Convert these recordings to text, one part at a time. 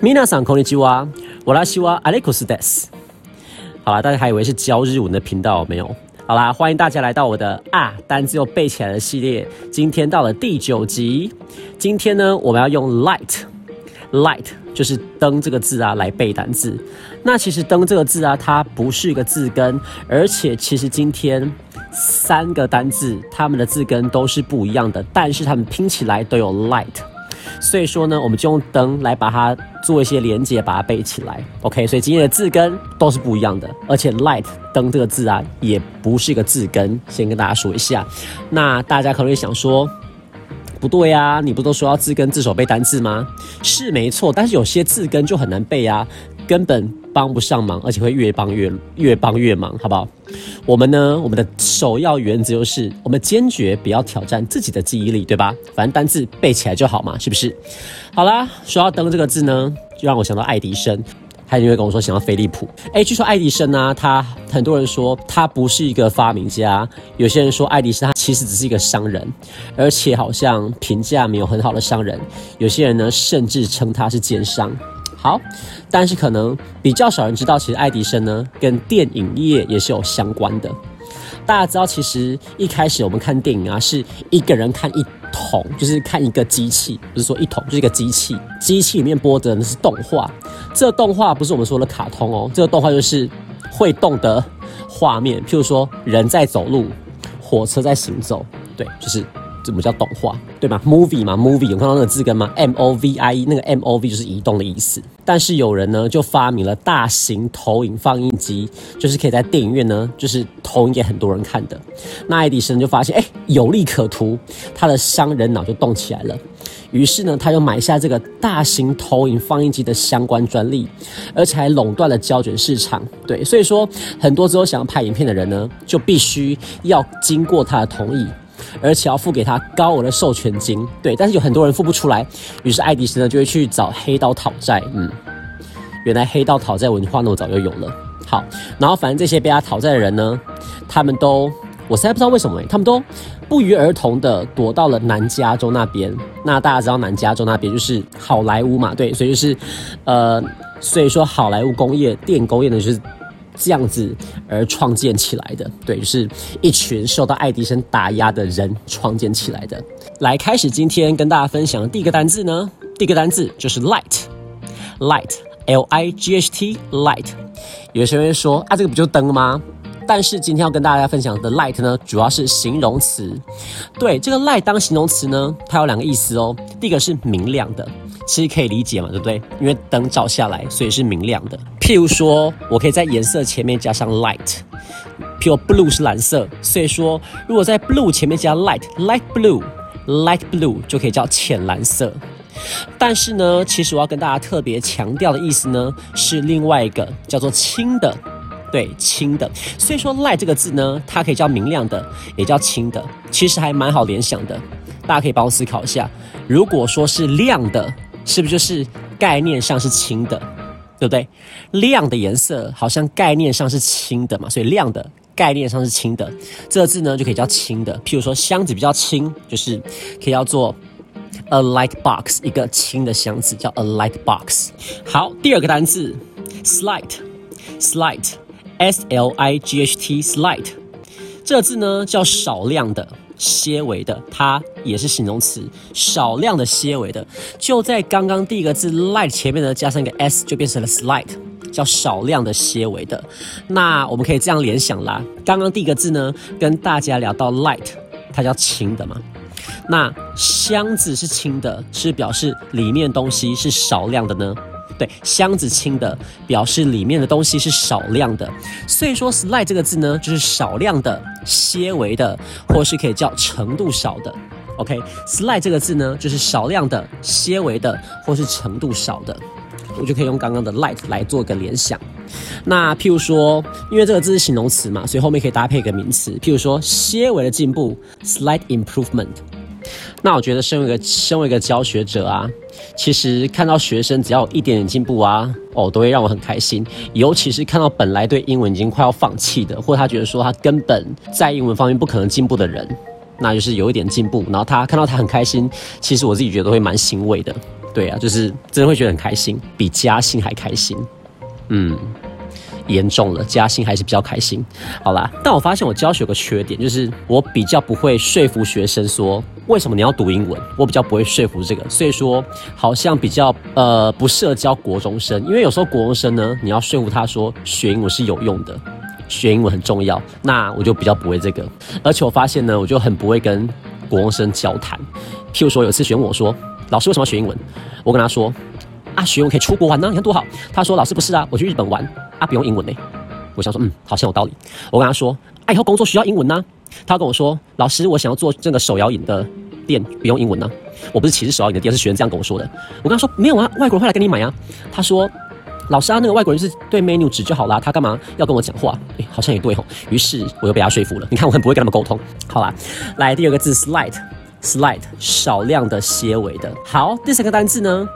皆さんこんにちは。私はアレクスです。好啦，大家还以为是教日文的频道没有？好啦，欢迎大家来到我的啊单字又背起来的系列。今天到了第九集。今天呢，我们要用 Light 就是灯这个字啊来背单字。那其实灯这个字啊，它不是一个字根，而且其实今天三个单字它们的字根都是不一样的，但是它们拼起来都有 light。所以说呢，我们就用灯来把它做一些连接，把它背起来。OK，所以今天的字根都是不一样的，而且 light 灯这个字啊，也不是一个字根。先跟大家说一下，那大家可能会想说，不对呀，你不都说要字根字首背单字吗？是没错，但是有些字根就很难背啊。根本帮不上忙，而且会越帮越越帮越忙，好不好？我们呢，我们的首要原则就是，我们坚决不要挑战自己的记忆力，对吧？反正单字背起来就好嘛，是不是？好啦，说到灯这个字呢，就让我想到爱迪生，他就会跟我说想要飞利浦。哎，据说爱迪生呢，他很多人说他不是一个发明家，有些人说爱迪生他其实只是一个商人，而且好像评价没有很好的商人。有些人呢，甚至称他是奸商。好，但是可能比较少人知道，其实爱迪生呢跟电影业也是有相关的。大家知道，其实一开始我们看电影啊，是一个人看一桶，就是看一个机器，不是说一桶，就是一个机器。机器里面播的那是动画，这个动画不是我们说的卡通哦，这个动画就是会动的画面，譬如说人在走路，火车在行走，对，就是。怎么叫动画，对吗？movie 嘛，movie 有看到那个字根吗？m o v i e 那个 m o v 就是移动的意思。但是有人呢就发明了大型投影放映机，就是可以在电影院呢就是投影给很多人看的。那爱迪生就发现哎有利可图，他的商人脑就动起来了。于是呢他就买下这个大型投影放映机的相关专利，而且还垄断了胶卷市场。对，所以说很多之后想要拍影片的人呢就必须要经过他的同意。而且要付给他高额的授权金，对，但是有很多人付不出来，于是爱迪生呢就会去找黑道讨债。嗯，原来黑道讨债文化那么早就有了。好，然后反正这些被他讨债的人呢，他们都，我实在不知道为什么，他们都不约而同的躲到了南加州那边。那大家知道南加州那边就是好莱坞嘛，对，所以就是，呃，所以说好莱坞工业、电影工业呢就是。这样子而创建起来的，对，就是一群受到爱迪生打压的人创建起来的。来，开始今天跟大家分享的第一个单字呢，第一个单字就是 light，light，l i g h t，light。有些人说啊，这个不就灯吗？但是今天要跟大家分享的 light 呢，主要是形容词。对，这个 light 当形容词呢，它有两个意思哦。第一个是明亮的。其实可以理解嘛，对不对？因为灯照下来，所以是明亮的。譬如说，我可以在颜色前面加上 light，譬如 blue 是蓝色，所以说如果在 blue 前面加 light，light blue，light blue 就可以叫浅蓝色。但是呢，其实我要跟大家特别强调的意思呢，是另外一个叫做轻的，对，轻的。所以说 light 这个字呢，它可以叫明亮的，也叫轻的，其实还蛮好联想的。大家可以帮我思考一下，如果说是亮的。是不是就是概念上是轻的，对不对？亮的颜色好像概念上是轻的嘛，所以亮的概念上是轻的，这个字呢就可以叫轻的。譬如说箱子比较轻，就是可以叫做 a light box，一个轻的箱子叫 a light box。好，第二个单词 slight，slight，s l i g h t，slight，这个字呢叫少量的。些微的，它也是形容词，少量的些微的，就在刚刚第一个字 light 前面呢，加上一个 s，就变成了 slight，叫少量的些微的。那我们可以这样联想啦，刚刚第一个字呢，跟大家聊到 light，它叫轻的嘛。那箱子是轻的，是表示里面东西是少量的呢？对，箱子轻的表示里面的东西是少量的，所以说 slight 这个字呢，就是少量的、些微的，或是可以叫程度少的。OK，slight 这个字呢，就是少量的、些微的，或是程度少的，我就可以用刚刚的 light 来做个联想。那譬如说，因为这个字是形容词嘛，所以后面可以搭配一个名词，譬如说些微的进步，slight improvement。那我觉得，身为一个身为一个教学者啊，其实看到学生只要有一点点进步啊，哦，都会让我很开心。尤其是看到本来对英文已经快要放弃的，或他觉得说他根本在英文方面不可能进步的人，那就是有一点进步，然后他看到他很开心，其实我自己觉得会蛮欣慰的。对啊，就是真的会觉得很开心，比加薪还开心。嗯。严重了，加薪还是比较开心。好啦，但我发现我教学有个缺点，就是我比较不会说服学生说为什么你要读英文，我比较不会说服这个，所以说好像比较呃不适合教国中生，因为有时候国中生呢，你要说服他说学英文是有用的，学英文很重要，那我就比较不会这个。而且我发现呢，我就很不会跟国中生交谈。譬如说有次学问我说，老师为什么要学英文？我跟他说。啊，学英文可以出国玩呢，你看多好。他说：“老师不是啊，我去日本玩啊，不用英文呢。”我想说，嗯，好像有道理。我跟他说：“啊，以后工作需要英文呢。”他跟我说：“老师，我想要做这个手摇饮的店，不用英文呢。”我不是歧视手摇饮的店，是学生这样跟我说的。我跟他说：“没有啊，外国人会来跟你买啊。”他说：“老师啊，那个外国人是对 menu 指就好啦，他干嘛要跟我讲话？”哎，好像也对吼。于是我又被他说服了。你看，我很不会跟他们沟通。好啦，来第二个字，slight。Slight 少量的些微的。好，第三个单字呢，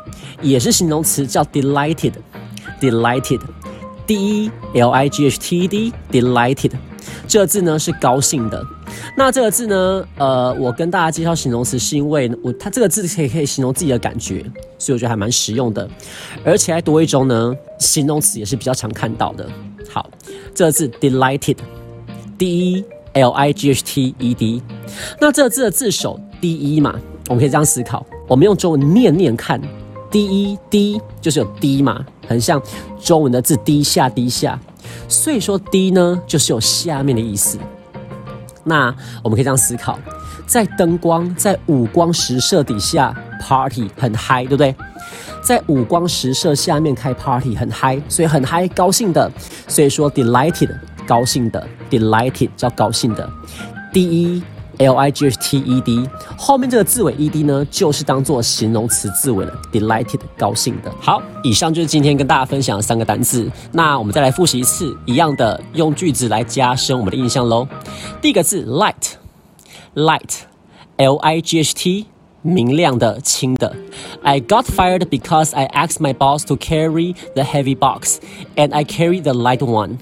也是形容词，叫 delighted，delighted D E L I G H T E D delighted，这个字呢是高兴的。那这个字呢，呃，我跟大家介绍形容词，是因为我它这个字可以可以形容自己的感觉，所以我觉得还蛮实用的。而且还多一种呢，形容词也是比较常看到的。好，这个字 delighted，d e l i g h t e d，那这个字的字首。第一嘛，我们可以这样思考。我们用中文念念看，第一滴就是有滴嘛，很像中文的字低下低下，所以说滴呢就是有下面的意思。那我们可以这样思考，在灯光在五光十色底下 party 很嗨，对不对？在五光十色下面开 party 很嗨，所以很嗨，高兴的。所以说 delighted 高兴的，delighted 叫高兴的。第一。L I G H T E D 后面这个字尾 E D 呢，就是当做形容词字尾了，delighted 高兴的。好，以上就是今天跟大家分享的三个单字。那我们再来复习一次，一样的用句子来加深我们的印象喽。第一个字 light，light，L I G H T 明亮的、轻的。I got fired because I asked my boss to carry the heavy box, and I carried the light one。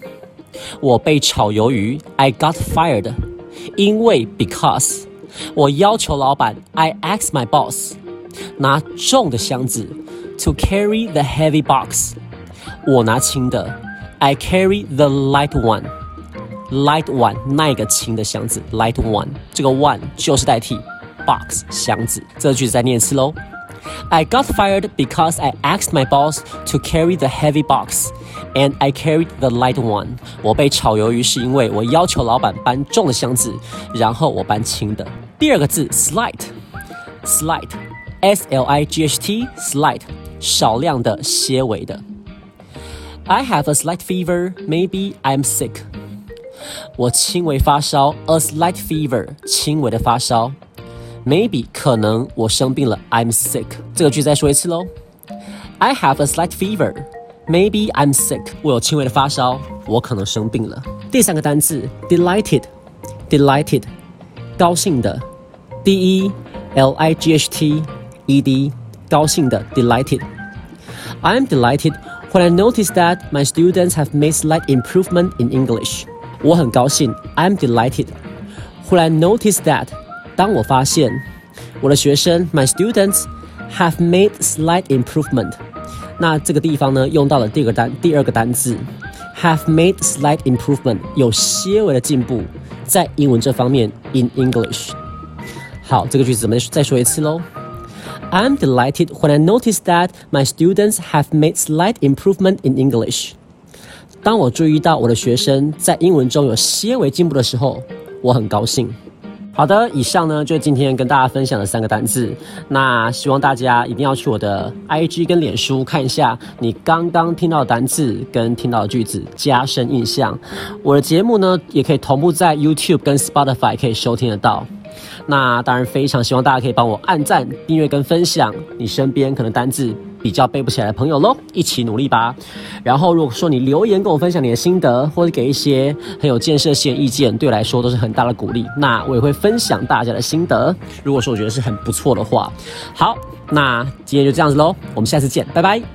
我被炒鱿鱼，I got fired。因为 because 我要求老板，I ask my boss 拿重的箱子，to carry the heavy box，我拿轻的，I carry the light one。light one 那个轻的箱子，light one 这个 one 就是代替 box 箱子。这个句子再念一次喽。 I got fired because I asked my boss to carry the heavy box, and I carried the light one. 我被炒鱿鱼是因为我要求老板搬重的箱子，然后我搬轻的。第二个字 slight，slight，s l i g h t slight，少量的、些微的。I have a slight fever. Maybe I'm sick. 我轻微发烧，a slight fever，轻微的发烧。 Maybe 可能我生病了，I'm sick。这个句再说一次喽。I have a slight fever. Maybe I'm sick。我有轻微的发烧，我可能生病了。第三个单词 delighted，delighted，高兴的，D E L I G H T E D，高兴的 delighted。I'm delighted when I notice that my students have made slight improvement in English。我很高兴，I'm delighted when I notice that 当我发现我的学生，my students have made slight improvement，那这个地方呢，用到了第二个单第二个单字，have made slight improvement，有些微的进步，在英文这方面，in English。好，这个句子我们再说一次喽。I'm delighted when I notice that my students have made slight improvement in English。当我注意到我的学生在英文中有些微进步的时候，我很高兴。好的，以上呢就是今天跟大家分享的三个单字。那希望大家一定要去我的 IG 跟脸书看一下你刚刚听到的单字跟听到的句子，加深印象。我的节目呢也可以同步在 YouTube 跟 Spotify 可以收听得到。那当然非常希望大家可以帮我按赞、订阅跟分享，你身边可能单字比较背不起来的朋友喽，一起努力吧。然后如果说你留言跟我分享你的心得，或者给一些很有建设性的意见，对我来说都是很大的鼓励。那我也会分享大家的心得，如果说我觉得是很不错的话，好，那今天就这样子喽，我们下次见，拜拜。